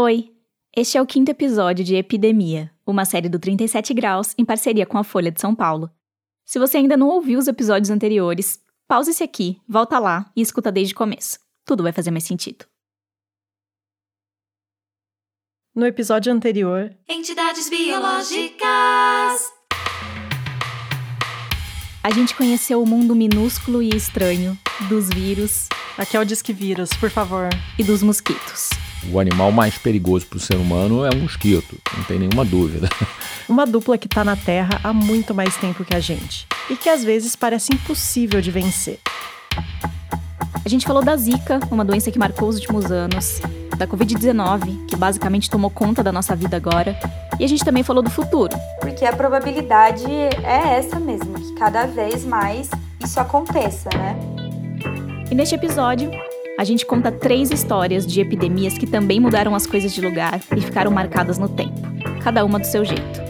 Oi, este é o quinto episódio de Epidemia, uma série do 37 Graus em parceria com a Folha de São Paulo. Se você ainda não ouviu os episódios anteriores, pause esse aqui, volta lá e escuta desde o começo. Tudo vai fazer mais sentido. No episódio anterior, Entidades biológicas. A gente conheceu o mundo minúsculo e estranho dos vírus aqui é o Disque Vírus, por favor. e dos mosquitos. O animal mais perigoso para o ser humano é um mosquito, não tem nenhuma dúvida. Uma dupla que tá na Terra há muito mais tempo que a gente e que às vezes parece impossível de vencer. A gente falou da Zika, uma doença que marcou os últimos anos, da Covid-19, que basicamente tomou conta da nossa vida agora, e a gente também falou do futuro, Porque a probabilidade é essa mesmo, que cada vez mais isso aconteça, né? E neste episódio, a gente conta três histórias de epidemias que também mudaram as coisas de lugar e ficaram marcadas no tempo, cada uma do seu jeito.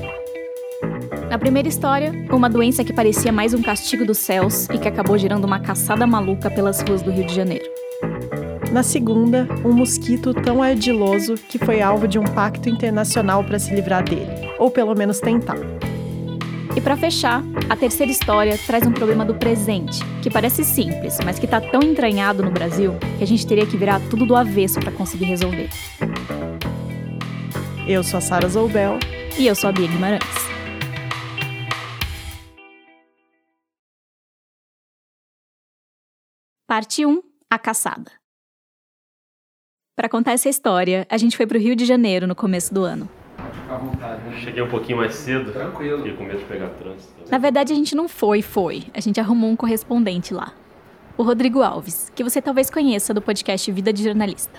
Na primeira história, uma doença que parecia mais um castigo dos céus e que acabou gerando uma caçada maluca pelas ruas do Rio de Janeiro. Na segunda, um mosquito tão ardiloso que foi alvo de um pacto internacional para se livrar dele, ou pelo menos tentar. E para fechar, a terceira história traz um problema do presente, que parece simples, mas que tá tão entranhado no Brasil que a gente teria que virar tudo do avesso para conseguir resolver. Eu sou a Sara Zoubel. E eu sou a Bia Guimarães. Parte 1 A Caçada. Para contar essa história, a gente foi pro Rio de Janeiro no começo do ano. Cheguei um pouquinho mais cedo. Tranquilo. Fiquei com medo de pegar trânsito. Na verdade, a gente não foi, foi. A gente arrumou um correspondente lá. O Rodrigo Alves, que você talvez conheça do podcast Vida de Jornalista.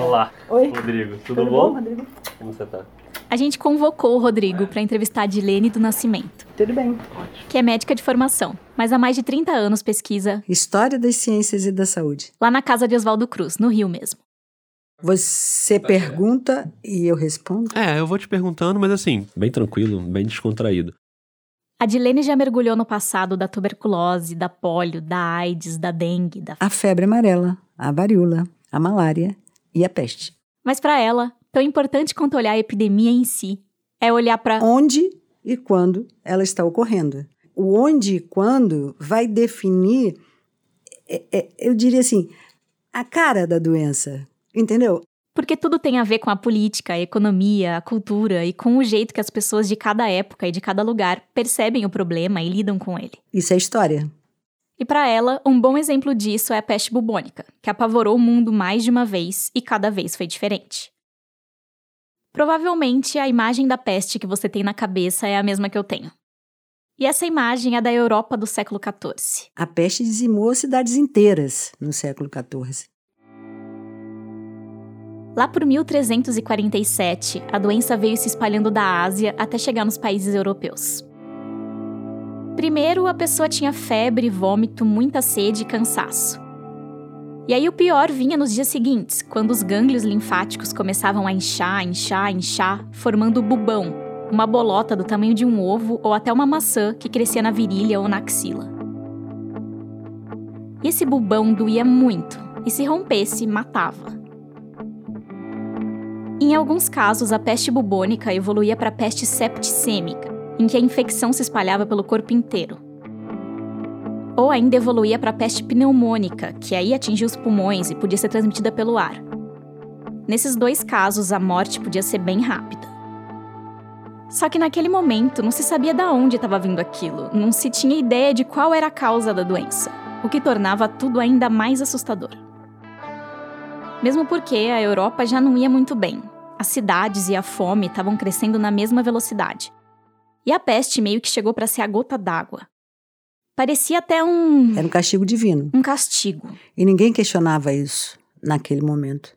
Olá. Oi. Rodrigo. Tudo, bom? Rodrigo? Como você tá? A gente convocou o Rodrigo para entrevistar a Dilene do Nascimento, Tudo bem. que é médica de formação, mas há mais de 30 anos pesquisa História das Ciências e da Saúde. lá na casa de Oswaldo Cruz, no Rio mesmo. Você pergunta e eu respondo? É, eu vou te perguntando, mas assim, bem tranquilo, bem descontraído. A Dilene já mergulhou no passado da tuberculose, da polio, da AIDS, da dengue, da... A febre amarela, a varíola, a malária e a peste. Mas para ela, tão importante quanto olhar a epidemia em si, é olhar para Onde e quando ela está ocorrendo. O onde e quando vai definir, é- é- eu diria assim, a cara da doença. Entendeu? porque tudo tem a ver com a política, a economia, a cultura e com o jeito que as pessoas de cada época e de cada lugar percebem o problema e lidam com ele. Isso é história. E para ela, um bom exemplo disso é a peste bubônica, que apavorou o mundo mais de uma vez e cada vez foi diferente. Provavelmente a imagem da peste que você tem na cabeça é a mesma que eu tenho. E essa imagem é da Europa do século XIV. A peste dizimou cidades inteiras no século XIV. Lá por 1347, a doença veio se espalhando da Ásia até chegar nos países europeus. Primeiro, a pessoa tinha febre, vômito, muita sede e cansaço. E aí o pior vinha nos dias seguintes, quando os gânglios linfáticos começavam a inchar, inchar, inchar, formando bubão, uma bolota do tamanho de um ovo ou até uma maçã que crescia na virilha ou na axila. E esse bubão doía muito, e se rompesse, matava. Em alguns casos, a peste bubônica evoluía para peste septicêmica, em que a infecção se espalhava pelo corpo inteiro. Ou ainda evoluía para peste pneumônica, que aí atingia os pulmões e podia ser transmitida pelo ar. Nesses dois casos, a morte podia ser bem rápida. Só que naquele momento não se sabia de onde estava vindo aquilo, não se tinha ideia de qual era a causa da doença, o que tornava tudo ainda mais assustador. Mesmo porque a Europa já não ia muito bem. As cidades e a fome estavam crescendo na mesma velocidade. E a peste meio que chegou para ser a gota d'água. Parecia até um Era um castigo divino. um castigo. E ninguém questionava isso naquele momento.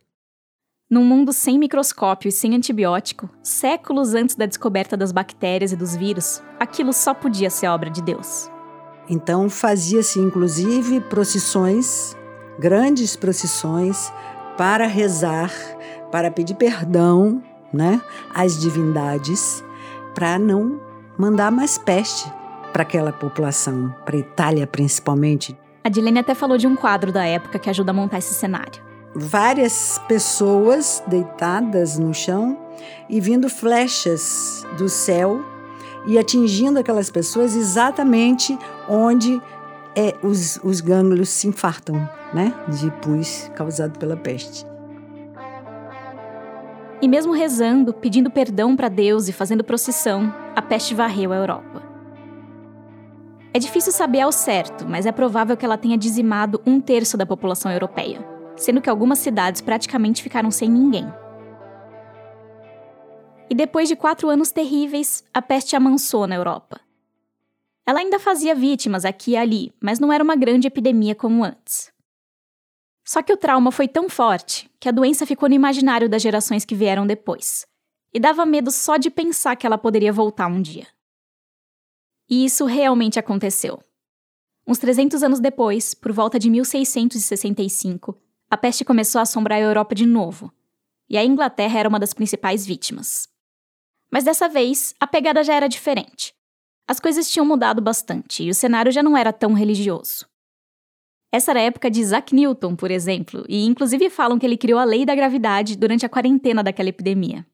Num mundo sem microscópio e sem antibiótico, séculos antes da descoberta das bactérias e dos vírus, aquilo só podia ser obra de Deus. Então fazia-se inclusive procissões, grandes procissões, para rezar, para pedir perdão, né, às divindades, para não mandar mais peste para aquela população, para a Itália principalmente. A Dilene até falou de um quadro da época que ajuda a montar esse cenário. várias pessoas deitadas no chão e vindo flechas do céu e atingindo aquelas pessoas exatamente onde é, os, os gânglios se infartam, né? De pus causado pela peste. E mesmo rezando, pedindo perdão para Deus e fazendo procissão, a peste varreu a Europa. É difícil saber ao certo, mas é provável que ela tenha dizimado um terço da população europeia, sendo que algumas cidades praticamente ficaram sem ninguém. E depois de quatro anos terríveis, a peste amansou na Europa. Ela ainda fazia vítimas aqui e ali, mas não era uma grande epidemia como antes. Só que o trauma foi tão forte que a doença ficou no imaginário das gerações que vieram depois, e dava medo só de pensar que ela poderia voltar um dia. E isso realmente aconteceu. Uns 300 anos depois, por volta de 1665, a peste começou a assombrar a Europa de novo, e a Inglaterra era uma das principais vítimas. Mas dessa vez, a pegada já era diferente. As coisas tinham mudado bastante e o cenário já não era tão religioso. Essa era a época de Isaac Newton, por exemplo, e inclusive falam que ele criou a lei da gravidade durante a quarentena daquela epidemia.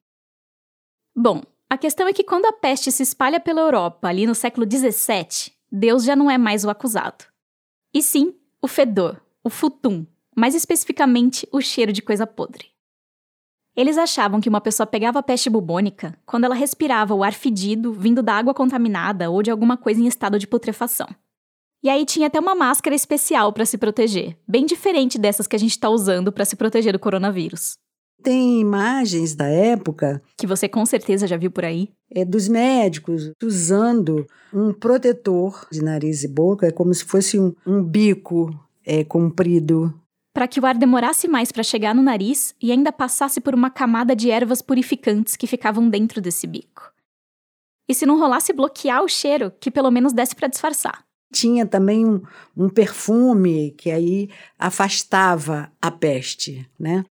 Bom, a questão é que quando a peste se espalha pela Europa, ali no século XVII, Deus já não é mais o acusado. E sim, o fedor, o futum, mais especificamente o cheiro de coisa podre. Eles achavam que uma pessoa pegava a peste bubônica quando ela respirava o ar fedido vindo da água contaminada ou de alguma coisa em estado de putrefação. E aí tinha até uma máscara especial para se proteger, bem diferente dessas que a gente está usando para se proteger do coronavírus. Tem imagens da época. Que você com certeza já viu por aí. É dos médicos usando um protetor de nariz e boca, é como se fosse um, um bico é, comprido. Para que o ar demorasse mais para chegar no nariz e ainda passasse por uma camada de ervas purificantes que ficavam dentro desse bico. E se não rolasse bloquear o cheiro, que pelo menos desse para disfarçar. Tinha também um, um perfume que aí afastava a peste, né?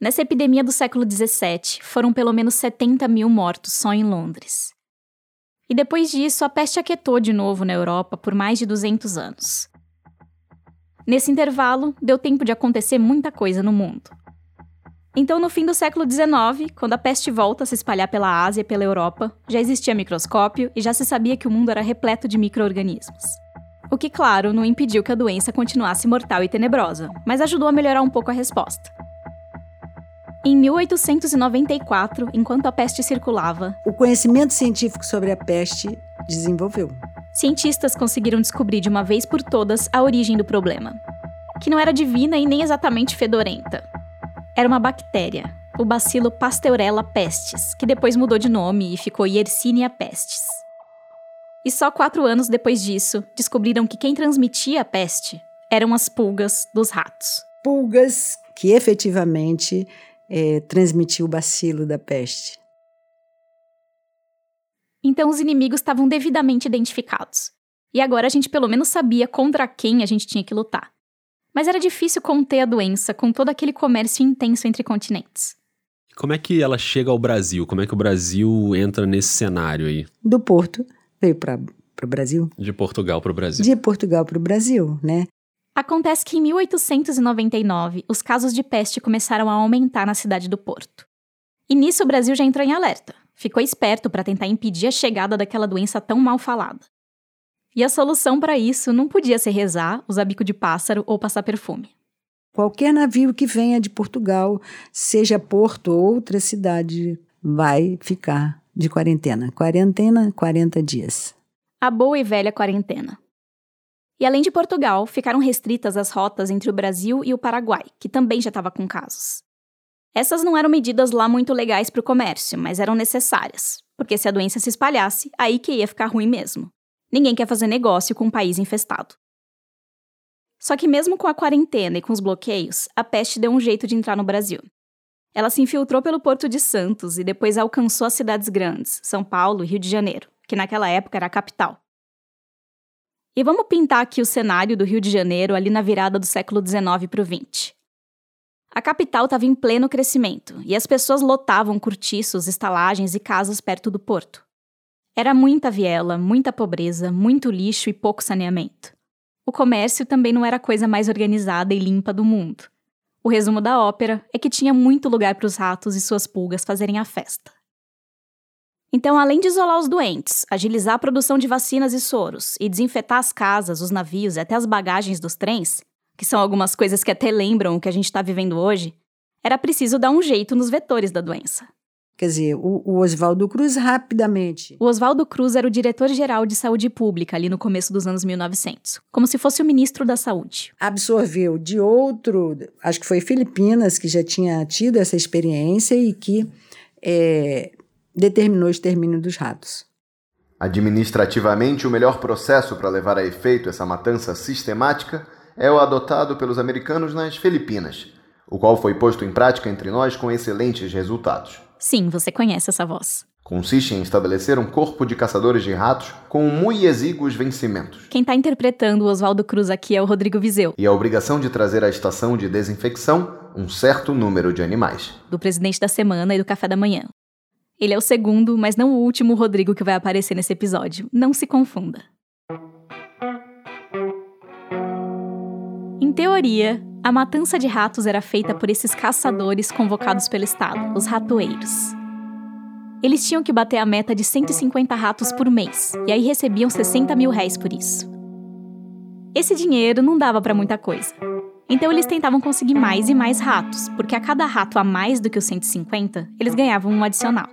Nessa epidemia do século XVII, foram pelo menos 70 mil mortos só em Londres. E depois disso, a peste aquietou de novo na Europa por mais de 200 anos. Nesse intervalo, deu tempo de acontecer muita coisa no mundo. Então, no fim do século XIX, quando a peste volta a se espalhar pela Ásia e pela Europa, já existia microscópio e já se sabia que o mundo era repleto de micro-organismos. O que, claro, não impediu que a doença continuasse mortal e tenebrosa, mas ajudou a melhorar um pouco a resposta. Em 1894, enquanto a peste circulava, o conhecimento científico sobre a peste desenvolveu. Cientistas conseguiram descobrir de uma vez por todas a origem do problema, que não era divina e nem exatamente fedorenta. Era uma bactéria, o bacilo Pasteurella pestis, que depois mudou de nome e ficou Yersinia pestis. E só quatro anos depois disso, descobriram que quem transmitia a peste eram as pulgas dos ratos. Pulgas que efetivamente é, transmitiu o bacilo da peste. Então os inimigos estavam devidamente identificados. E agora a gente pelo menos sabia contra quem a gente tinha que lutar. Mas era difícil conter a doença com todo aquele comércio intenso entre continentes. Como é que ela chega ao Brasil? Como é que o Brasil entra nesse cenário aí? Do Porto veio para o Brasil. De Portugal para o Brasil. De Portugal para o Brasil, né? Acontece que em 1899, os casos de peste começaram a aumentar na cidade do Porto. E nisso o Brasil já entrou em alerta. Ficou esperto para tentar impedir a chegada daquela doença tão mal falada. E a solução para isso não podia ser rezar, usar bico de pássaro ou passar perfume. Qualquer navio que venha de Portugal, seja Porto ou outra cidade, vai ficar de quarentena. Quarentena, 40 dias. A boa e velha quarentena. E além de Portugal, ficaram restritas as rotas entre o Brasil e o Paraguai, que também já estava com casos. Essas não eram medidas lá muito legais para o comércio, mas eram necessárias, porque se a doença se espalhasse, aí que ia ficar ruim mesmo. Ninguém quer fazer negócio com um país infestado. Só que mesmo com a quarentena e com os bloqueios, a peste deu um jeito de entrar no Brasil. Ela se infiltrou pelo Porto de Santos e depois alcançou as cidades grandes, São Paulo e Rio de Janeiro, que naquela época era a capital. E vamos pintar aqui o cenário do Rio de Janeiro ali na virada do século XIX para o XX. A capital estava em pleno crescimento e as pessoas lotavam cortiços, estalagens e casas perto do porto. Era muita viela, muita pobreza, muito lixo e pouco saneamento. O comércio também não era a coisa mais organizada e limpa do mundo. O resumo da ópera é que tinha muito lugar para os ratos e suas pulgas fazerem a festa. Então, além de isolar os doentes, agilizar a produção de vacinas e soros e desinfetar as casas, os navios e até as bagagens dos trens, que são algumas coisas que até lembram o que a gente está vivendo hoje, era preciso dar um jeito nos vetores da doença. Quer dizer, o, o Oswaldo Cruz rapidamente. O Oswaldo Cruz era o diretor-geral de saúde pública ali no começo dos anos 1900, como se fosse o ministro da saúde. Absorveu de outro, acho que foi Filipinas que já tinha tido essa experiência e que é, determinou o extermínio dos ratos. Administrativamente, o melhor processo para levar a efeito essa matança sistemática é o adotado pelos americanos nas Filipinas, o qual foi posto em prática entre nós com excelentes resultados. Sim, você conhece essa voz. Consiste em estabelecer um corpo de caçadores de ratos com muito exíguos vencimentos. Quem está interpretando o Oswaldo Cruz aqui é o Rodrigo Vizeu. E a obrigação de trazer à estação de desinfecção um certo número de animais. Do presidente da semana e do café da manhã. Ele é o segundo, mas não o último Rodrigo que vai aparecer nesse episódio. Não se confunda. Em teoria, a matança de ratos era feita por esses caçadores convocados pelo Estado, os ratoeiros. Eles tinham que bater a meta de 150 ratos por mês, e aí recebiam 60 mil réis por isso. Esse dinheiro não dava para muita coisa. Então eles tentavam conseguir mais e mais ratos, porque a cada rato a mais do que os 150, eles ganhavam um adicional.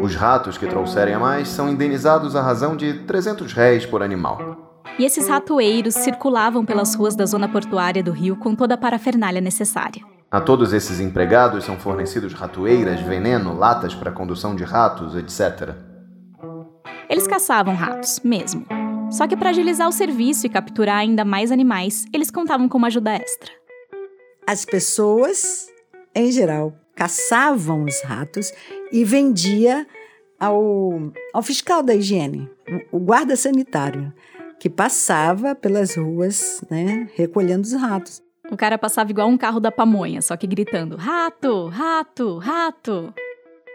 Os ratos que trouxerem a mais são indenizados à razão de 300 réis por animal. E esses ratoeiros circulavam pelas ruas da zona portuária do Rio com toda a parafernália necessária. A todos esses empregados são fornecidos ratoeiras, veneno, latas para condução de ratos, etc. Eles caçavam ratos, mesmo. Só que para agilizar o serviço e capturar ainda mais animais, eles contavam com uma ajuda extra. As pessoas, em geral, caçavam os ratos e vendia ao, ao fiscal da higiene, o guarda sanitário que passava pelas ruas, né, recolhendo os ratos. O cara passava igual um carro da pamonha, só que gritando: rato, rato, rato.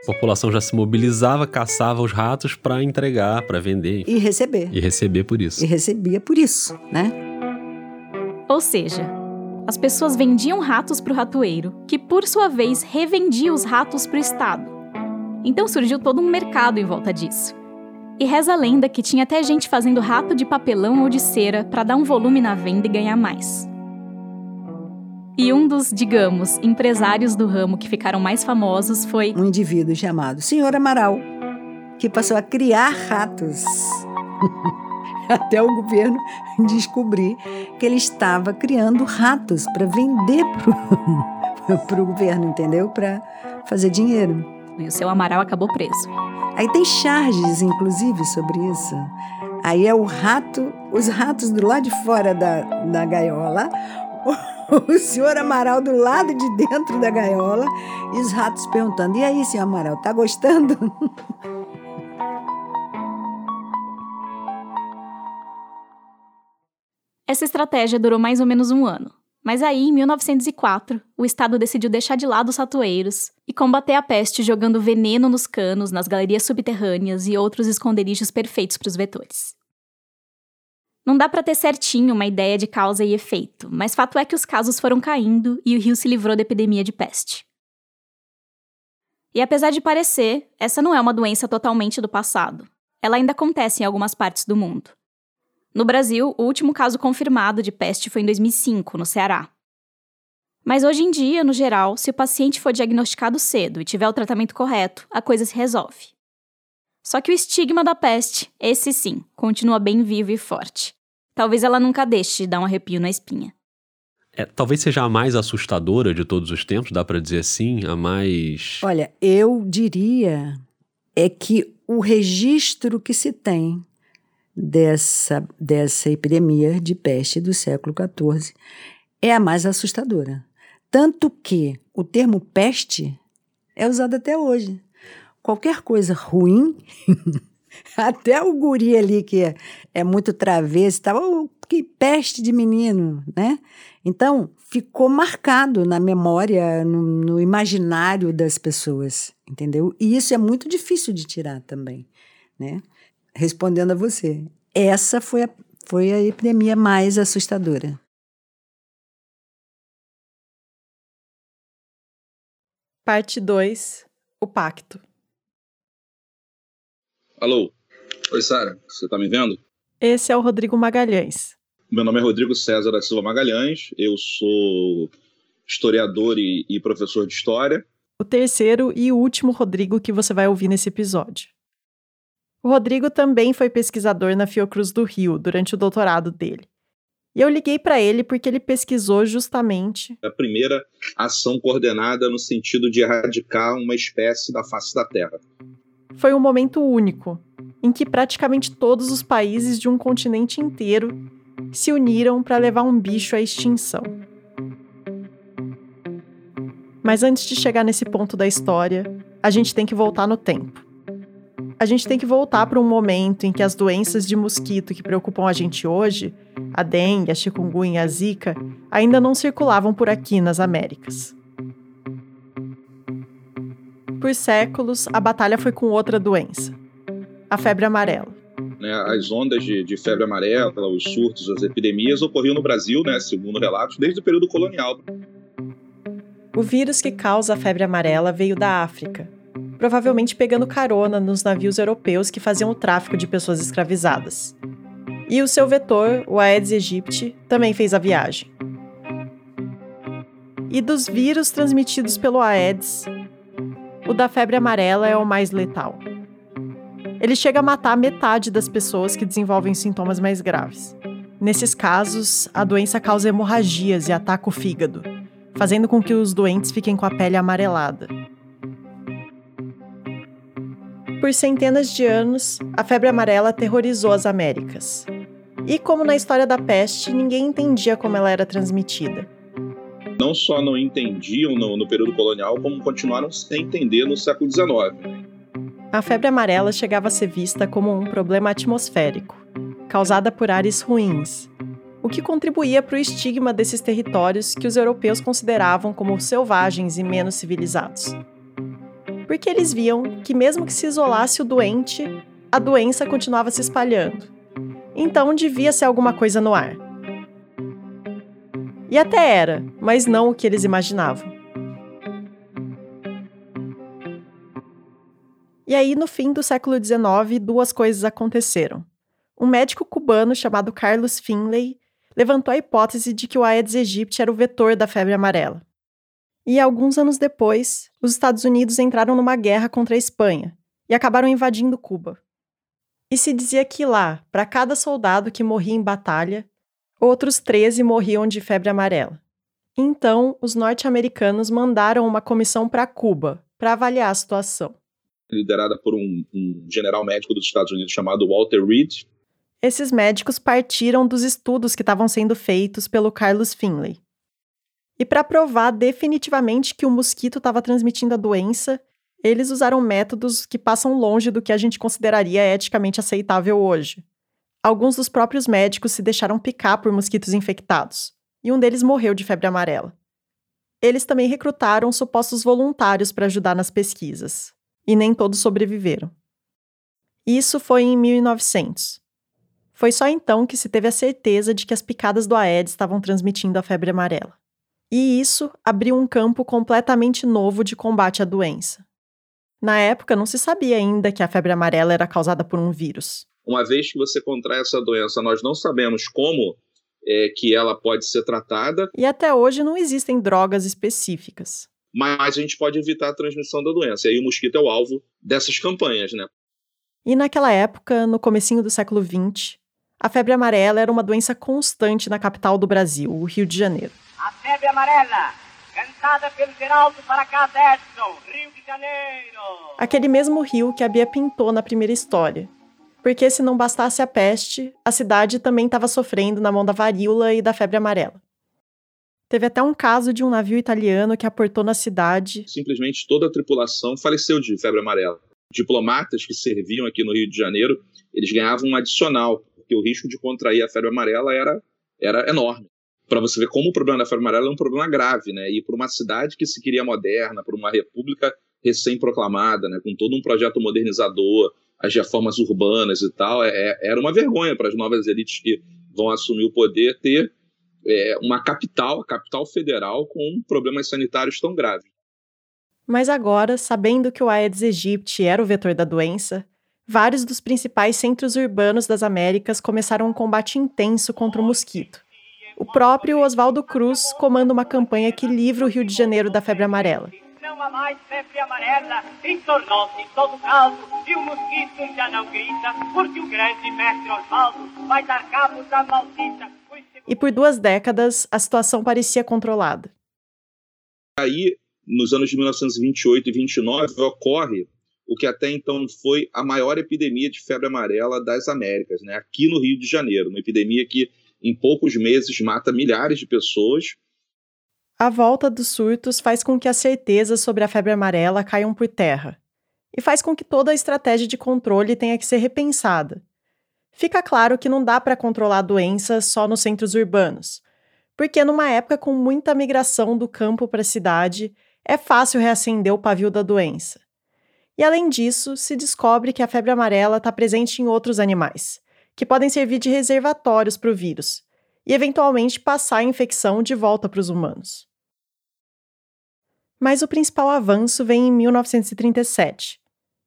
A população já se mobilizava, caçava os ratos para entregar, para vender. E receber. E receber por isso. E recebia por isso, né? Ou seja, as pessoas vendiam ratos para o ratoeiro, que por sua vez revendia os ratos para o Estado. Então surgiu todo um mercado em volta disso. E reza a lenda que tinha até gente fazendo rato de papelão ou de cera para dar um volume na venda e ganhar mais. E um dos, digamos, empresários do ramo que ficaram mais famosos foi um indivíduo chamado Senhor Amaral, que passou a criar ratos. Até o governo descobrir que ele estava criando ratos para vender para o governo, entendeu? Para fazer dinheiro. E o seu Amaral acabou preso. Aí tem charges, inclusive, sobre isso. Aí é o rato, os ratos do lado de fora da, da gaiola, o senhor Amaral do lado de dentro da gaiola e os ratos perguntando: E aí, senhor Amaral, tá gostando? Essa estratégia durou mais ou menos um ano. Mas aí, em 1904, o Estado decidiu deixar de lado os ratoeiros e combater a peste jogando veneno nos canos, nas galerias subterrâneas e outros esconderijos perfeitos para os vetores. Não dá para ter certinho uma ideia de causa e efeito, mas fato é que os casos foram caindo e o Rio se livrou da epidemia de peste. E apesar de parecer, essa não é uma doença totalmente do passado. Ela ainda acontece em algumas partes do mundo. No Brasil, o último caso confirmado de peste foi em 2005, no Ceará. Mas hoje em dia, no geral, se o paciente for diagnosticado cedo e tiver o tratamento correto, a coisa se resolve. Só que o estigma da peste, esse sim, continua bem vivo e forte. Talvez ela nunca deixe de dar um arrepio na espinha. É, talvez seja a mais assustadora de todos os tempos, dá para dizer assim, a mais. Olha, eu diria é que o registro que se tem dessa, dessa epidemia de peste do século XIV é a mais assustadora. Tanto que o termo peste é usado até hoje. Qualquer coisa ruim, até o guri ali que é, é muito travesso, tava, oh, que peste de menino, né? Então, ficou marcado na memória, no, no imaginário das pessoas, entendeu? E isso é muito difícil de tirar também, né? Respondendo a você, essa foi a, foi a epidemia mais assustadora. Parte 2 O Pacto. Alô? Oi, Sara, você tá me vendo? Esse é o Rodrigo Magalhães. Meu nome é Rodrigo César da Silva Magalhães, eu sou historiador e, e professor de história. O terceiro e último Rodrigo que você vai ouvir nesse episódio. O Rodrigo também foi pesquisador na Fiocruz do Rio durante o doutorado dele. E eu liguei para ele porque ele pesquisou justamente a primeira ação coordenada no sentido de erradicar uma espécie da face da Terra. Foi um momento único em que praticamente todos os países de um continente inteiro se uniram para levar um bicho à extinção. Mas antes de chegar nesse ponto da história, a gente tem que voltar no tempo. A gente tem que voltar para um momento em que as doenças de mosquito que preocupam a gente hoje, a dengue, a chikungunya e a zika, ainda não circulavam por aqui nas Américas. Por séculos, a batalha foi com outra doença, a febre amarela. Né, as ondas de, de, febre amarela, os surtos, as epidemias ocorriam no Brasil, né, segundo relatos, desde o período colonial. O vírus que causa a febre amarela veio da África, provavelmente pegando carona nos navios europeus que faziam o tráfico de pessoas escravizadas. E o seu vetor, o Aedes aegypti, também fez a viagem. E dos vírus transmitidos pelo Aedes, o da febre amarela é o mais letal. Ele chega a matar metade das pessoas que desenvolvem sintomas mais graves. Nesses casos, a doença causa hemorragias e ataca o fígado, fazendo com que os doentes fiquem com a pele amarelada. Por centenas de anos, a febre amarela aterrorizou as Américas. E como na história da peste, ninguém entendia como ela era transmitida. Não só não entendiam no, no período colonial, como continuaram sem entender no século XIX. A febre amarela chegava a ser vista como um problema atmosférico, causada por ares ruins, o que contribuía para o estigma desses territórios que os europeus consideravam como selvagens e menos civilizados. Porque eles viam que, mesmo que se isolasse o doente, a doença continuava se espalhando. Então devia ser alguma coisa no ar. E até era, mas não o que eles imaginavam. E aí, no fim do século XIX, duas coisas aconteceram. Um médico cubano chamado Carlos Finlay levantou a hipótese de que o Aedes aegypti era o vetor da febre amarela. E alguns anos depois, os Estados Unidos entraram numa guerra contra a Espanha e acabaram invadindo Cuba. E se dizia que lá, para cada soldado que morria em batalha, outros 13 morriam de febre amarela. Então, os norte-americanos mandaram uma comissão para Cuba para avaliar a situação liderada por um, um general médico dos Estados Unidos chamado Walter Reed. Esses médicos partiram dos estudos que estavam sendo feitos pelo Carlos Finlay. E para provar definitivamente que o mosquito estava transmitindo a doença, eles usaram métodos que passam longe do que a gente consideraria eticamente aceitável hoje. Alguns dos próprios médicos se deixaram picar por mosquitos infectados, e um deles morreu de febre amarela. Eles também recrutaram supostos voluntários para ajudar nas pesquisas e nem todos sobreviveram. Isso foi em 1900. Foi só então que se teve a certeza de que as picadas do Aedes estavam transmitindo a febre amarela. E isso abriu um campo completamente novo de combate à doença. Na época, não se sabia ainda que a febre amarela era causada por um vírus. Uma vez que você contrai essa doença, nós não sabemos como é, que ela pode ser tratada. E até hoje não existem drogas específicas mas a gente pode evitar a transmissão da doença. E aí o mosquito é o alvo dessas campanhas, né? E naquela época, no comecinho do século XX, a febre amarela era uma doença constante na capital do Brasil, o Rio de Janeiro. A febre amarela, cantada pelo Geraldo Paracá Edson, Rio de Janeiro. Aquele mesmo rio que a Bia pintou na primeira história. Porque se não bastasse a peste, a cidade também estava sofrendo na mão da varíola e da febre amarela. Teve até um caso de um navio italiano que aportou na cidade. Simplesmente toda a tripulação faleceu de febre amarela. Diplomatas que serviam aqui no Rio de Janeiro, eles ganhavam um adicional, porque o risco de contrair a febre amarela era, era enorme. Para você ver como o problema da febre amarela é um problema grave, né? E para uma cidade que se queria moderna, para uma república recém-proclamada, né? com todo um projeto modernizador, as reformas urbanas e tal, é, é era uma vergonha para as novas elites que vão assumir o poder ter é, uma capital, capital federal, com problemas sanitários tão graves. Mas agora, sabendo que o Aedes aegypti era o vetor da doença, vários dos principais centros urbanos das Américas começaram um combate intenso contra o mosquito. O próprio Oswaldo Cruz comanda uma campanha que livra o Rio de Janeiro da febre amarela. Não há mais febre amarela, entornou-se todo caldo, e o mosquito já não grita, porque o grande mestre Osvaldo vai dar cabo da maldita. E por duas décadas, a situação parecia controlada. Aí, nos anos de 1928 e 29, ocorre o que até então foi a maior epidemia de febre amarela das Américas, né? aqui no Rio de Janeiro, uma epidemia que em poucos meses mata milhares de pessoas. A volta dos surtos faz com que as certezas sobre a febre amarela caiam por terra e faz com que toda a estratégia de controle tenha que ser repensada. Fica claro que não dá para controlar a doença só nos centros urbanos, porque numa época com muita migração do campo para a cidade, é fácil reacender o pavio da doença. E além disso, se descobre que a febre amarela está presente em outros animais, que podem servir de reservatórios para o vírus e eventualmente passar a infecção de volta para os humanos. Mas o principal avanço vem em 1937,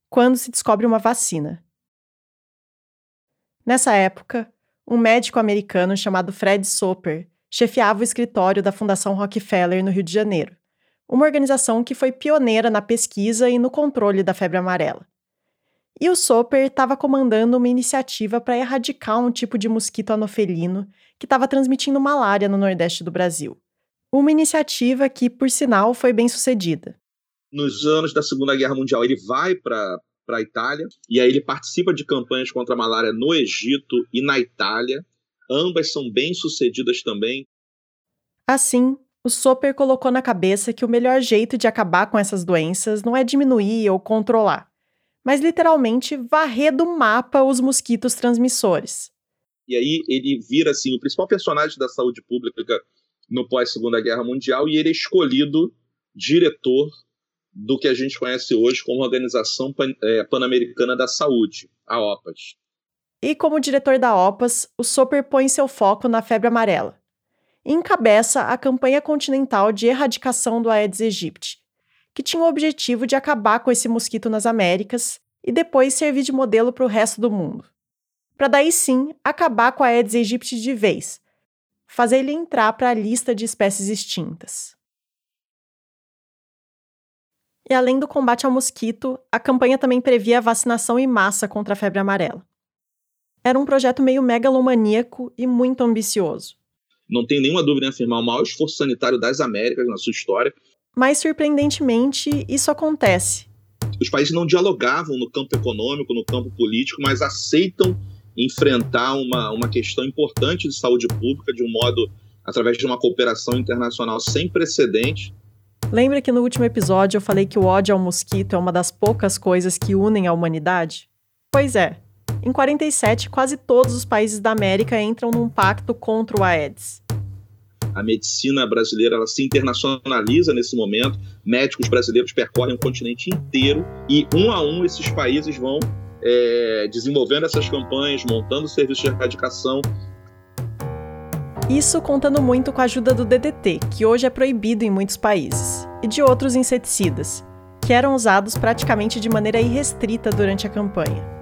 quando se descobre uma vacina. Nessa época, um médico americano chamado Fred Soper chefiava o escritório da Fundação Rockefeller no Rio de Janeiro, uma organização que foi pioneira na pesquisa e no controle da febre amarela. E o Soper estava comandando uma iniciativa para erradicar um tipo de mosquito anofelino que estava transmitindo malária no Nordeste do Brasil. Uma iniciativa que, por sinal, foi bem sucedida. Nos anos da Segunda Guerra Mundial, ele vai para a Itália e aí ele participa de campanhas contra a malária no Egito e na Itália. Ambas são bem sucedidas também. Assim, o Soper colocou na cabeça que o melhor jeito de acabar com essas doenças não é diminuir ou controlar, mas literalmente varrer do mapa os mosquitos transmissores. E aí ele vira assim o principal personagem da saúde pública no pós Segunda Guerra Mundial e ele é escolhido diretor do que a gente conhece hoje como Organização é, Pan-Americana da Saúde, a OPAS. E como diretor da OPAS, o Soper põe seu foco na febre amarela. E encabeça a campanha continental de erradicação do Aedes aegypti, que tinha o objetivo de acabar com esse mosquito nas Américas e depois servir de modelo para o resto do mundo. Para daí sim acabar com a Aedes aegypti de vez, fazer ele entrar para a lista de espécies extintas. E além do combate ao mosquito, a campanha também previa a vacinação em massa contra a febre amarela. Era um projeto meio megalomaníaco e muito ambicioso. Não tem nenhuma dúvida em afirmar o maior esforço sanitário das Américas na sua história, mas, surpreendentemente, isso acontece. Os países não dialogavam no campo econômico, no campo político, mas aceitam enfrentar uma, uma questão importante de saúde pública de um modo através de uma cooperação internacional sem precedentes. Lembra que no último episódio eu falei que o ódio ao mosquito é uma das poucas coisas que unem a humanidade? Pois é. Em 47, quase todos os países da América entram num pacto contra o Aedes a medicina brasileira ela se internacionaliza nesse momento. Médicos brasileiros percorrem o continente inteiro e um a um esses países vão é, desenvolvendo essas campanhas, montando serviços de erradicação. Isso contando muito com a ajuda do DDT, que hoje é proibido em muitos países, e de outros inseticidas, que eram usados praticamente de maneira irrestrita durante a campanha.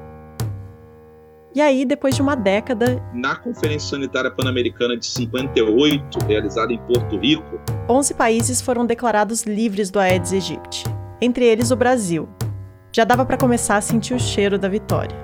E aí, depois de uma década. Na Conferência Sanitária Pan-Americana de 58, realizada em Porto Rico, 11 países foram declarados livres do Aedes aegypti, entre eles o Brasil. Já dava para começar a sentir o cheiro da vitória.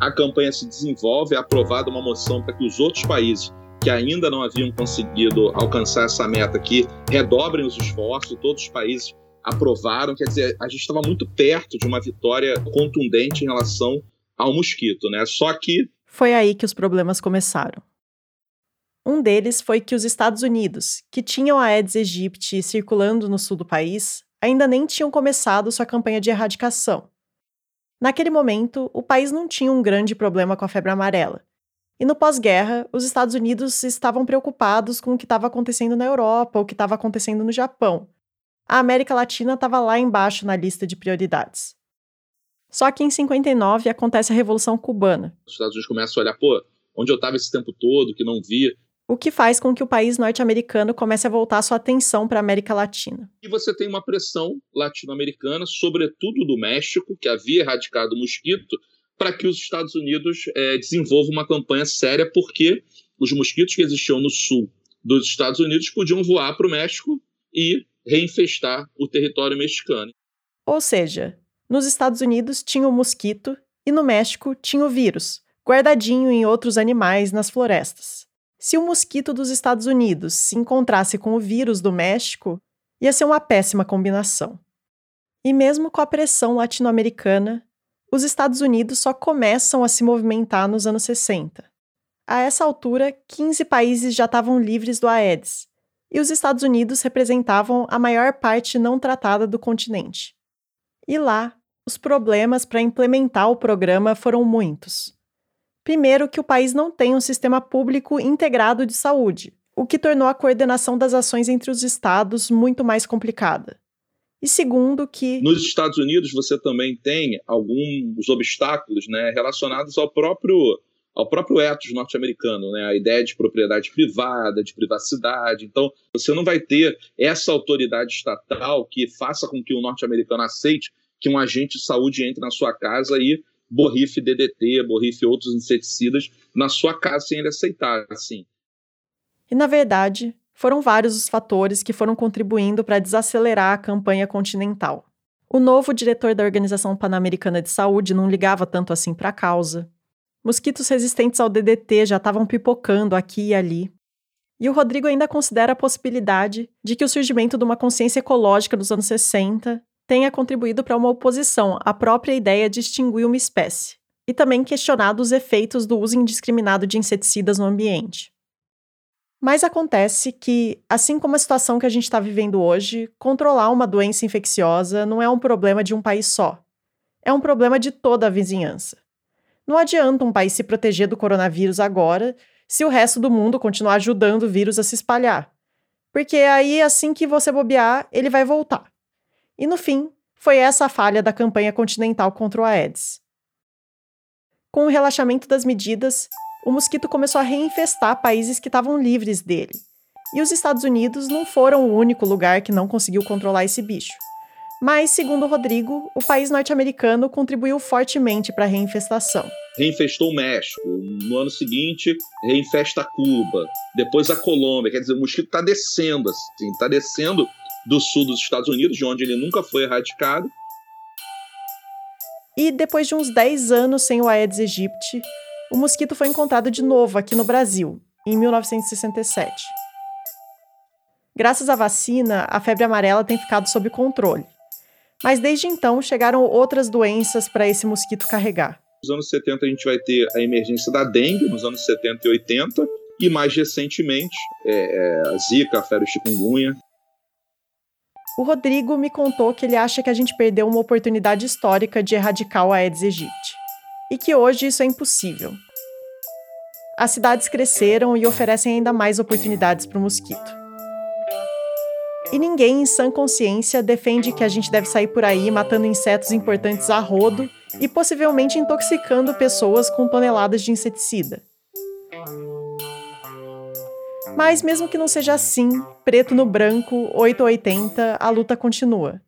A campanha se desenvolve, é aprovada uma moção para que os outros países que ainda não haviam conseguido alcançar essa meta aqui redobrem os esforços, todos os países aprovaram, quer dizer, a gente estava muito perto de uma vitória contundente em relação ao mosquito, né? Só que. Foi aí que os problemas começaram. Um deles foi que os Estados Unidos, que tinham a Aedes aegypti circulando no sul do país, ainda nem tinham começado sua campanha de erradicação. Naquele momento, o país não tinha um grande problema com a febre amarela. E no pós-guerra, os Estados Unidos estavam preocupados com o que estava acontecendo na Europa ou o que estava acontecendo no Japão. A América Latina estava lá embaixo na lista de prioridades. Só que em 59 acontece a Revolução Cubana. Os Estados Unidos começam a olhar, pô, onde eu estava esse tempo todo, que não via. o que faz com que o país norte-americano comece a voltar sua atenção para a América Latina. E você tem uma pressão latino-americana, sobretudo do México, que havia erradicado o mosquito, para que os Estados Unidos é, desenvolvam uma campanha séria, porque os mosquitos que existiam no sul dos Estados Unidos podiam voar para o México e reinfestar o território mexicano. Ou seja, nos Estados Unidos tinha o mosquito e no México tinha o vírus, guardadinho em outros animais nas florestas. Se o mosquito dos Estados Unidos se encontrasse com o vírus do México, ia ser uma péssima combinação. E mesmo com a pressão latino-americana, os Estados Unidos só começam a se movimentar nos anos 60. A essa altura, 15 países já estavam livres do Aedes, e os Estados Unidos representavam a maior parte não tratada do continente. E lá, os problemas para implementar o programa foram muitos. Primeiro, que o país não tem um sistema público integrado de saúde, o que tornou a coordenação das ações entre os estados muito mais complicada. E segundo, que. Nos Estados Unidos você também tem alguns obstáculos né, relacionados ao próprio, ao próprio ethos norte-americano, né, a ideia de propriedade privada, de privacidade. Então, você não vai ter essa autoridade estatal que faça com que o norte-americano aceite que um agente de saúde entre na sua casa e borrife DDT, borrife outros inseticidas na sua casa sem ele aceitar, assim. E na verdade, foram vários os fatores que foram contribuindo para desacelerar a campanha continental. O novo diretor da Organização Pan-Americana de Saúde não ligava tanto assim para a causa. Mosquitos resistentes ao DDT já estavam pipocando aqui e ali. E o Rodrigo ainda considera a possibilidade de que o surgimento de uma consciência ecológica dos anos 60 tenha contribuído para uma oposição à própria ideia de extinguir uma espécie, e também questionado os efeitos do uso indiscriminado de inseticidas no ambiente. Mas acontece que, assim como a situação que a gente está vivendo hoje, controlar uma doença infecciosa não é um problema de um país só. É um problema de toda a vizinhança. Não adianta um país se proteger do coronavírus agora se o resto do mundo continuar ajudando o vírus a se espalhar. Porque aí, assim que você bobear, ele vai voltar. E no fim, foi essa a falha da campanha continental contra o Aedes. Com o relaxamento das medidas, o mosquito começou a reinfestar países que estavam livres dele. E os Estados Unidos não foram o único lugar que não conseguiu controlar esse bicho. Mas, segundo o Rodrigo, o país norte-americano contribuiu fortemente para a reinfestação. Reinfestou o México. No ano seguinte, reinfesta Cuba. Depois a Colômbia. Quer dizer, o mosquito está descendo, assim, está descendo do sul dos Estados Unidos, de onde ele nunca foi erradicado. E depois de uns 10 anos sem o Aedes aegypti, o mosquito foi encontrado de novo aqui no Brasil, em 1967. Graças à vacina, a febre amarela tem ficado sob controle. Mas desde então chegaram outras doenças para esse mosquito carregar. Nos anos 70 a gente vai ter a emergência da dengue, nos anos 70 e 80, e mais recentemente é, é, a zika, a febre chikungunya. O Rodrigo me contou que ele acha que a gente perdeu uma oportunidade histórica de erradicar o Aedes aegypti e que hoje isso é impossível. As cidades cresceram e oferecem ainda mais oportunidades para o mosquito. E ninguém em sã consciência defende que a gente deve sair por aí matando insetos importantes a rodo e possivelmente intoxicando pessoas com toneladas de inseticida. Mas mesmo que não seja assim, preto no branco, 8 ou 80, a luta continua.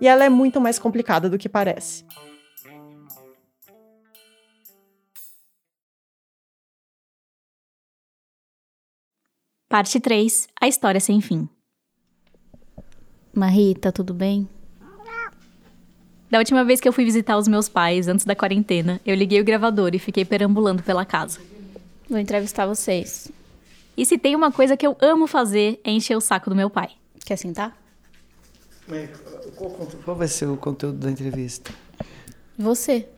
E ela é muito mais complicada do que parece. Parte 3 A História Sem Fim. Marie, tá tudo bem? Da última vez que eu fui visitar os meus pais, antes da quarentena, eu liguei o gravador e fiquei perambulando pela casa. Vou entrevistar vocês. E se tem uma coisa que eu amo fazer é encher o saco do meu pai. Quer sentar? Qual, qual vai ser o conteúdo da entrevista? Você.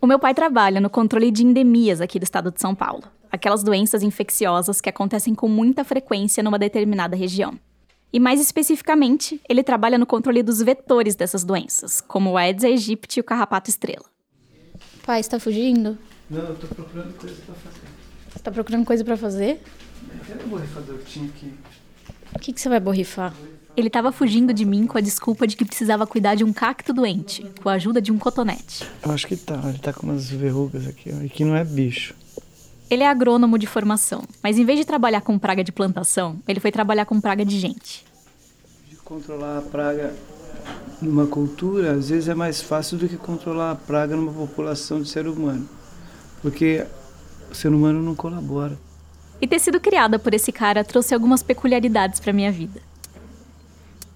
O meu pai trabalha no controle de endemias aqui do estado de São Paulo. Aquelas doenças infecciosas que acontecem com muita frequência numa determinada região. E mais especificamente, ele trabalha no controle dos vetores dessas doenças, como o Aedes aegypti e o carrapato estrela. Pai, está fugindo? Não, eu tô procurando coisa pra fazer. Você tá procurando coisa pra fazer? Cadê o borrifador que tinha aqui? O que, que você vai borrifar? Ele estava fugindo de mim com a desculpa de que precisava cuidar de um cacto doente, com a ajuda de um cotonete. Eu acho que tá, ele tá com umas verrugas aqui, ó, e que não é bicho. Ele é agrônomo de formação, mas em vez de trabalhar com praga de plantação, ele foi trabalhar com praga de gente. De controlar a praga numa cultura, às vezes é mais fácil do que controlar a praga numa população de ser humano, porque o ser humano não colabora. E ter sido criada por esse cara trouxe algumas peculiaridades para minha vida.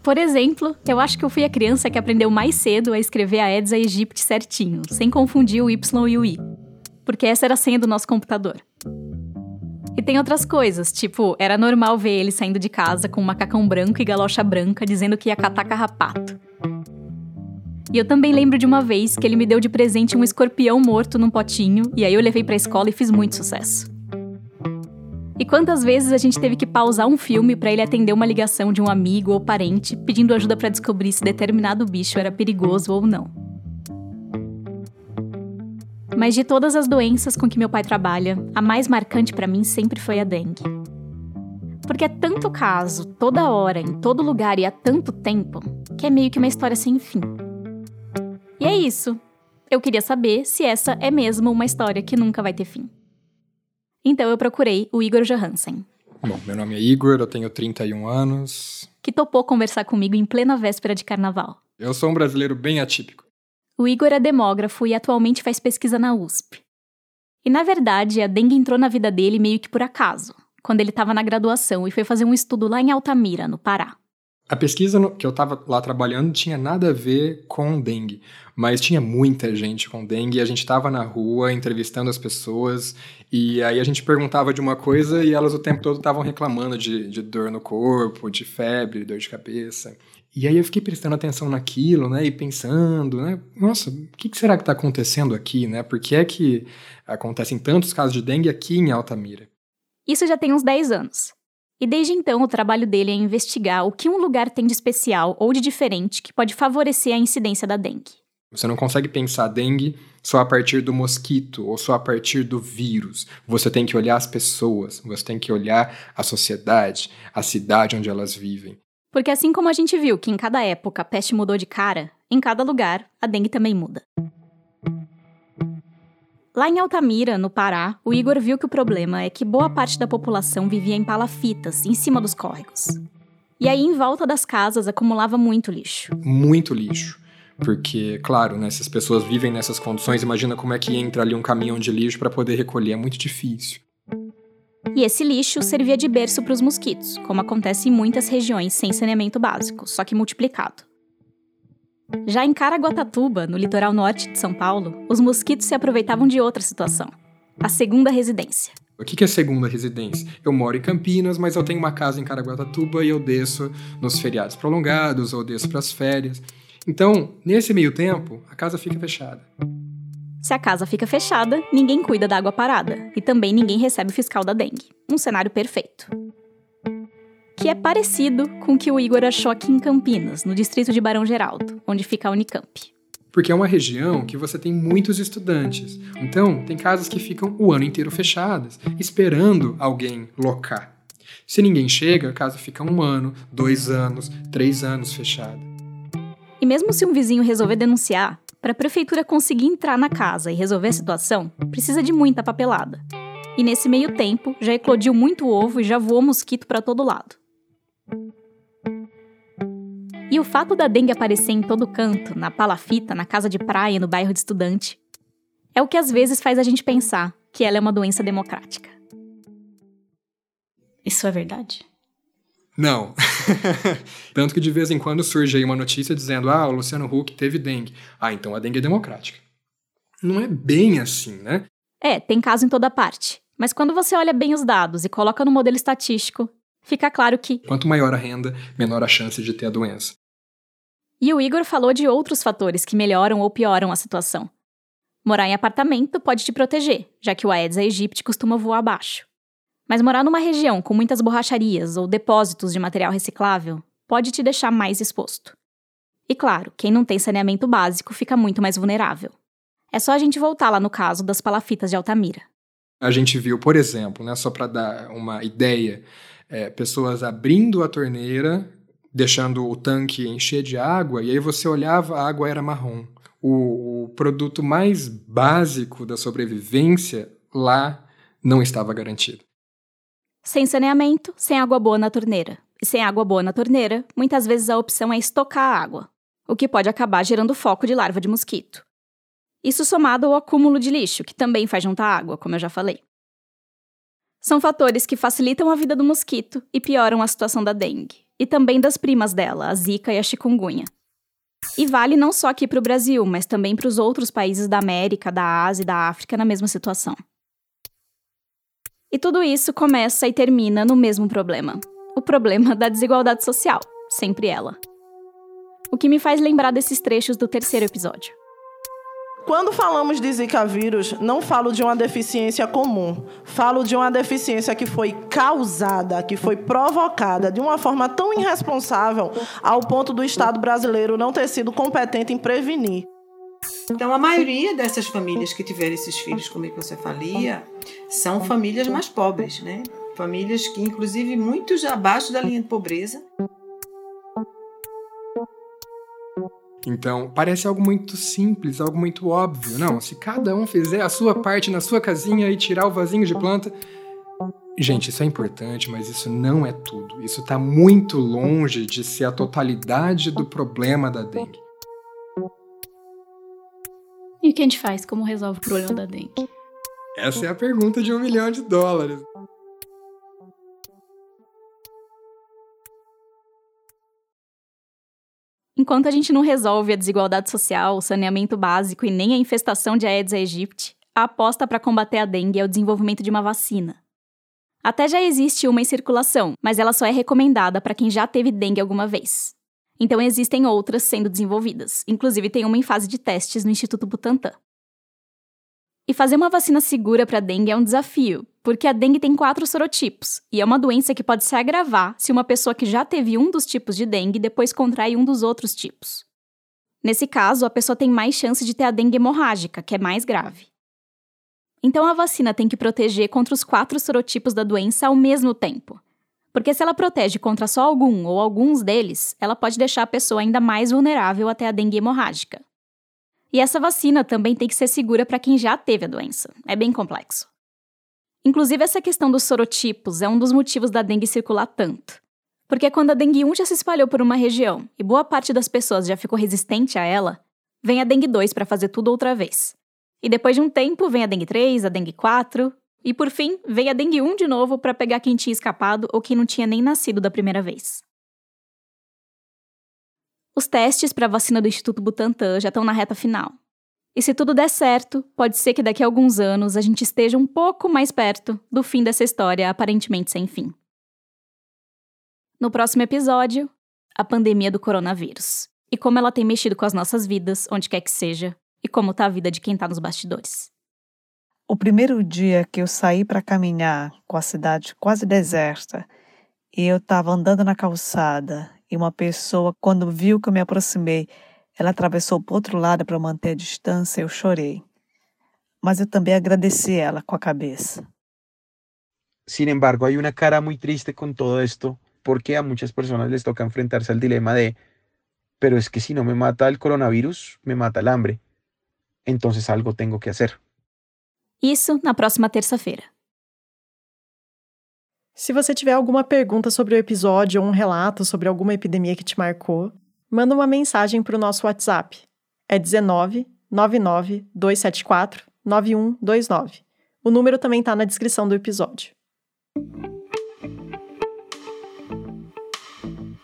Por exemplo, eu acho que eu fui a criança que aprendeu mais cedo a escrever a Aedes aegypti certinho, sem confundir o Y e o I. Porque essa era a senha do nosso computador. E tem outras coisas, tipo, era normal ver ele saindo de casa com um macacão branco e galocha branca dizendo que ia catar carrapato. E eu também lembro de uma vez que ele me deu de presente um escorpião morto num potinho, e aí eu levei pra escola e fiz muito sucesso. E quantas vezes a gente teve que pausar um filme para ele atender uma ligação de um amigo ou parente pedindo ajuda para descobrir se determinado bicho era perigoso ou não. Mas de todas as doenças com que meu pai trabalha, a mais marcante para mim sempre foi a dengue. Porque é tanto caso, toda hora, em todo lugar e há tanto tempo, que é meio que uma história sem fim. E é isso. Eu queria saber se essa é mesmo uma história que nunca vai ter fim. Então eu procurei o Igor Johansen. Bom, meu nome é Igor, eu tenho 31 anos. Que topou conversar comigo em plena véspera de carnaval. Eu sou um brasileiro bem atípico. O Igor é demógrafo e atualmente faz pesquisa na USP. E na verdade, a dengue entrou na vida dele meio que por acaso, quando ele estava na graduação e foi fazer um estudo lá em Altamira, no Pará. A pesquisa que eu estava lá trabalhando tinha nada a ver com dengue, mas tinha muita gente com dengue a gente estava na rua entrevistando as pessoas e aí a gente perguntava de uma coisa e elas o tempo todo estavam reclamando de, de dor no corpo, de febre, dor de cabeça. E aí eu fiquei prestando atenção naquilo, né, e pensando, né, nossa, o que, que será que está acontecendo aqui, né? Por que é que acontecem tantos casos de dengue aqui em Altamira? Isso já tem uns 10 anos. E desde então, o trabalho dele é investigar o que um lugar tem de especial ou de diferente que pode favorecer a incidência da dengue. Você não consegue pensar dengue só a partir do mosquito ou só a partir do vírus. Você tem que olhar as pessoas, você tem que olhar a sociedade, a cidade onde elas vivem. Porque assim como a gente viu que em cada época a peste mudou de cara, em cada lugar a dengue também muda. Lá em Altamira, no Pará, o Igor viu que o problema é que boa parte da população vivia em palafitas, em cima dos córregos. E aí, em volta das casas, acumulava muito lixo. Muito lixo. Porque, claro, né, se as pessoas vivem nessas condições, imagina como é que entra ali um caminhão de lixo para poder recolher. É muito difícil. E esse lixo servia de berço para os mosquitos, como acontece em muitas regiões sem saneamento básico, só que multiplicado. Já em Caraguatatuba, no litoral norte de São Paulo, os mosquitos se aproveitavam de outra situação: a segunda residência. O que é segunda residência? Eu moro em Campinas, mas eu tenho uma casa em Caraguatatuba e eu desço nos feriados prolongados ou desço para as férias. Então, nesse meio tempo, a casa fica fechada. Se a casa fica fechada, ninguém cuida da água parada e também ninguém recebe o fiscal da dengue. Um cenário perfeito que é parecido com o que o Igor achou aqui em Campinas, no distrito de Barão Geraldo, onde fica a Unicamp. Porque é uma região que você tem muitos estudantes. Então, tem casas que ficam o ano inteiro fechadas, esperando alguém locar. Se ninguém chega, a casa fica um ano, dois anos, três anos fechada. E mesmo se um vizinho resolver denunciar, para a prefeitura conseguir entrar na casa e resolver a situação, precisa de muita papelada. E nesse meio tempo, já eclodiu muito ovo e já voou mosquito para todo lado. E o fato da dengue aparecer em todo canto, na palafita, na casa de praia, no bairro de estudante, é o que às vezes faz a gente pensar que ela é uma doença democrática. Isso é verdade? Não. Tanto que de vez em quando surge aí uma notícia dizendo: ah, o Luciano Huck teve dengue. Ah, então a dengue é democrática. Não é bem assim, né? É, tem caso em toda parte. Mas quando você olha bem os dados e coloca no modelo estatístico, fica claro que. Quanto maior a renda, menor a chance de ter a doença. E o Igor falou de outros fatores que melhoram ou pioram a situação. Morar em apartamento pode te proteger, já que o Aedes aegypti costuma voar abaixo. Mas morar numa região com muitas borracharias ou depósitos de material reciclável pode te deixar mais exposto. E claro, quem não tem saneamento básico fica muito mais vulnerável. É só a gente voltar lá no caso das palafitas de Altamira. A gente viu, por exemplo, né, só para dar uma ideia, é, pessoas abrindo a torneira, deixando o tanque encher de água, e aí você olhava, a água era marrom. O, o produto mais básico da sobrevivência lá não estava garantido. Sem saneamento, sem água boa na torneira. E sem água boa na torneira, muitas vezes a opção é estocar a água, o que pode acabar gerando foco de larva de mosquito. Isso somado ao acúmulo de lixo, que também faz juntar água, como eu já falei. São fatores que facilitam a vida do mosquito e pioram a situação da dengue, e também das primas dela, a zika e a chikungunya. E vale não só aqui para o Brasil, mas também para os outros países da América, da Ásia e da África na mesma situação. E tudo isso começa e termina no mesmo problema: o problema da desigualdade social, sempre ela. O que me faz lembrar desses trechos do terceiro episódio. Quando falamos de Zika vírus, não falo de uma deficiência comum. Falo de uma deficiência que foi causada, que foi provocada de uma forma tão irresponsável ao ponto do Estado brasileiro não ter sido competente em prevenir. Então, a maioria dessas famílias que tiveram esses filhos com microcefalia são famílias mais pobres, né? Famílias que, inclusive, muitos abaixo da linha de pobreza. Então, parece algo muito simples, algo muito óbvio. Não, se cada um fizer a sua parte na sua casinha e tirar o vasinho de planta. Gente, isso é importante, mas isso não é tudo. Isso está muito longe de ser a totalidade do problema da dengue. E o que a gente faz? Como resolve o problema da dengue? Essa é a pergunta de um milhão de dólares. Enquanto a gente não resolve a desigualdade social, o saneamento básico e nem a infestação de Aedes aegypti, a aposta para combater a dengue é o desenvolvimento de uma vacina. Até já existe uma em circulação, mas ela só é recomendada para quem já teve dengue alguma vez. Então existem outras sendo desenvolvidas, inclusive tem uma em fase de testes no Instituto Butantan. E fazer uma vacina segura para dengue é um desafio, porque a dengue tem quatro sorotipos, e é uma doença que pode se agravar se uma pessoa que já teve um dos tipos de dengue depois contrai um dos outros tipos. Nesse caso, a pessoa tem mais chance de ter a dengue hemorrágica, que é mais grave. Então a vacina tem que proteger contra os quatro sorotipos da doença ao mesmo tempo. Porque se ela protege contra só algum ou alguns deles, ela pode deixar a pessoa ainda mais vulnerável até a dengue hemorrágica. E essa vacina também tem que ser segura para quem já teve a doença. É bem complexo. Inclusive, essa questão dos sorotipos é um dos motivos da dengue circular tanto. Porque quando a dengue 1 já se espalhou por uma região e boa parte das pessoas já ficou resistente a ela, vem a dengue 2 para fazer tudo outra vez. E depois de um tempo vem a dengue 3, a dengue 4, e por fim vem a dengue 1 de novo para pegar quem tinha escapado ou quem não tinha nem nascido da primeira vez. Os testes para a vacina do Instituto Butantan já estão na reta final. E se tudo der certo, pode ser que daqui a alguns anos a gente esteja um pouco mais perto do fim dessa história aparentemente sem fim. No próximo episódio, a pandemia do coronavírus e como ela tem mexido com as nossas vidas, onde quer que seja, e como tá a vida de quem tá nos bastidores. O primeiro dia que eu saí para caminhar com a cidade quase deserta, e eu estava andando na calçada e uma pessoa, quando viu que eu me aproximei, ela atravessou para o outro lado para manter a distância, eu chorei. Mas eu também agradeci ela com a cabeça. Sin embargo, hay una cara muy triste con todo esto, porque a muchas personas les toca enfrentarse al dilema de, pero es que si no me mata el coronavirus, me mata el hambre. Entonces algo tengo que hacer. Isso na próxima terça-feira. Se você tiver alguma pergunta sobre o episódio ou um relato sobre alguma epidemia que te marcou, manda uma mensagem para o nosso WhatsApp. É 19 99 274 9129. O número também está na descrição do episódio.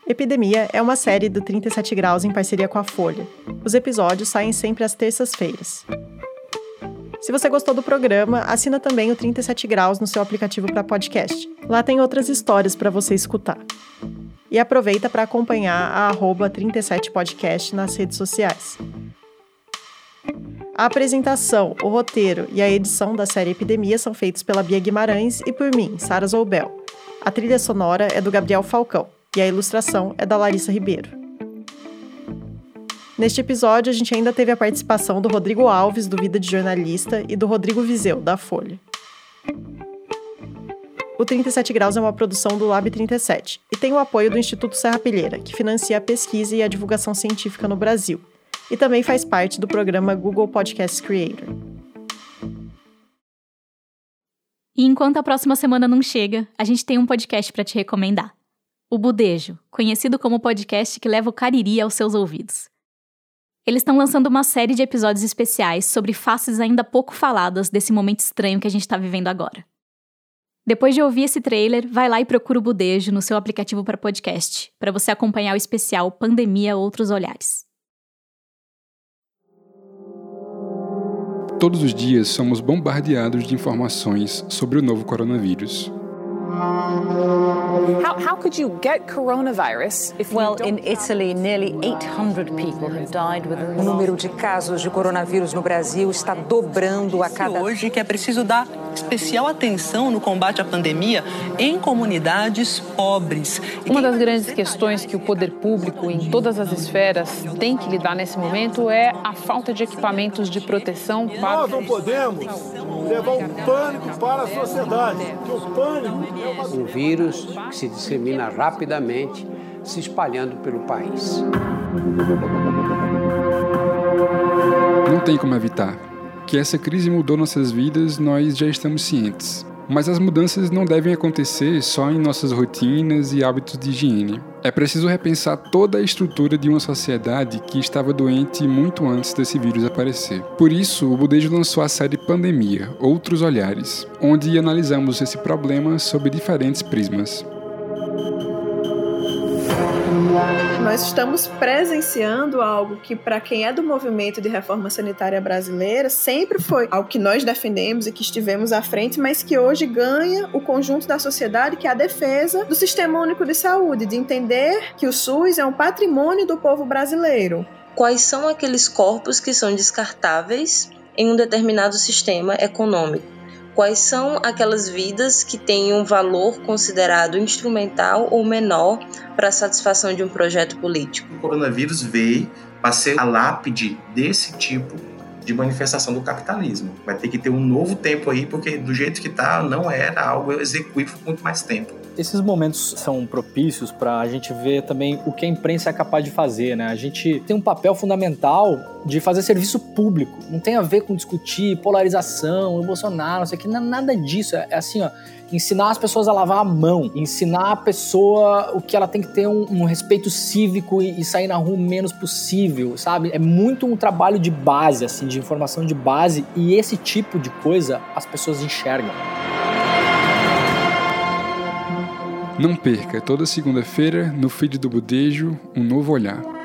Epidemia é uma série do 37 Graus em parceria com a Folha. Os episódios saem sempre às terças-feiras. Se você gostou do programa, assina também o 37 Graus no seu aplicativo para podcast. Lá tem outras histórias para você escutar. E aproveita para acompanhar a 37podcast nas redes sociais. A apresentação, o roteiro e a edição da série Epidemia são feitos pela Bia Guimarães e por mim, Sara Zoubel. A trilha sonora é do Gabriel Falcão e a ilustração é da Larissa Ribeiro. Neste episódio, a gente ainda teve a participação do Rodrigo Alves, do Vida de Jornalista, e do Rodrigo Vizeu, da Folha. O 37 Graus é uma produção do Lab 37 e tem o apoio do Instituto Serra Pilheira, que financia a pesquisa e a divulgação científica no Brasil, e também faz parte do programa Google Podcast Creator. E enquanto a próxima semana não chega, a gente tem um podcast para te recomendar. O Budejo, conhecido como o podcast que leva o Cariri aos seus ouvidos. Eles estão lançando uma série de episódios especiais sobre faces ainda pouco faladas desse momento estranho que a gente está vivendo agora. Depois de ouvir esse trailer, vai lá e procura o Budejo no seu aplicativo para podcast, para você acompanhar o especial Pandemia Outros Olhares. Todos os dias somos bombardeados de informações sobre o novo coronavírus. How, how could you get coronavirus if well, in Italy, nearly 800 people have died within O número de casos de coronavírus no Brasil está dobrando a cada hoje que é preciso dar especial atenção no combate à pandemia em comunidades pobres. Uma das grandes questões que o poder público em todas as esferas tem que lidar nesse momento é a falta de equipamentos de proteção para Nós não podemos levar o pânico para a sociedade, o pânico é uma um vírus que se dissemina rapidamente, se espalhando pelo país. Não tem como evitar. Que essa crise mudou nossas vidas, nós já estamos cientes. Mas as mudanças não devem acontecer só em nossas rotinas e hábitos de higiene. É preciso repensar toda a estrutura de uma sociedade que estava doente muito antes desse vírus aparecer. Por isso, o Budejo lançou a série Pandemia Outros Olhares, onde analisamos esse problema sob diferentes prismas. Nós estamos presenciando algo que, para quem é do movimento de reforma sanitária brasileira, sempre foi algo que nós defendemos e que estivemos à frente, mas que hoje ganha o conjunto da sociedade, que é a defesa do Sistema Único de Saúde, de entender que o SUS é um patrimônio do povo brasileiro. Quais são aqueles corpos que são descartáveis em um determinado sistema econômico? Quais são aquelas vidas que têm um valor considerado instrumental ou menor para a satisfação de um projeto político? O coronavírus veio para ser a lápide desse tipo de manifestação do capitalismo. Vai ter que ter um novo tempo aí, porque do jeito que está, não era algo execuível por muito mais tempo. Esses momentos são propícios para a gente ver também o que a imprensa é capaz de fazer, né? A gente tem um papel fundamental de fazer serviço público. Não tem a ver com discutir polarização, o Bolsonaro, não sei o que, nada disso. É assim, ó, ensinar as pessoas a lavar a mão, ensinar a pessoa o que ela tem que ter um, um respeito cívico e, e, sair na rua o menos possível, sabe? É muito um trabalho de base, assim, de informação de base e esse tipo de coisa as pessoas enxergam. Não perca toda segunda-feira no feed do Budejo um novo olhar.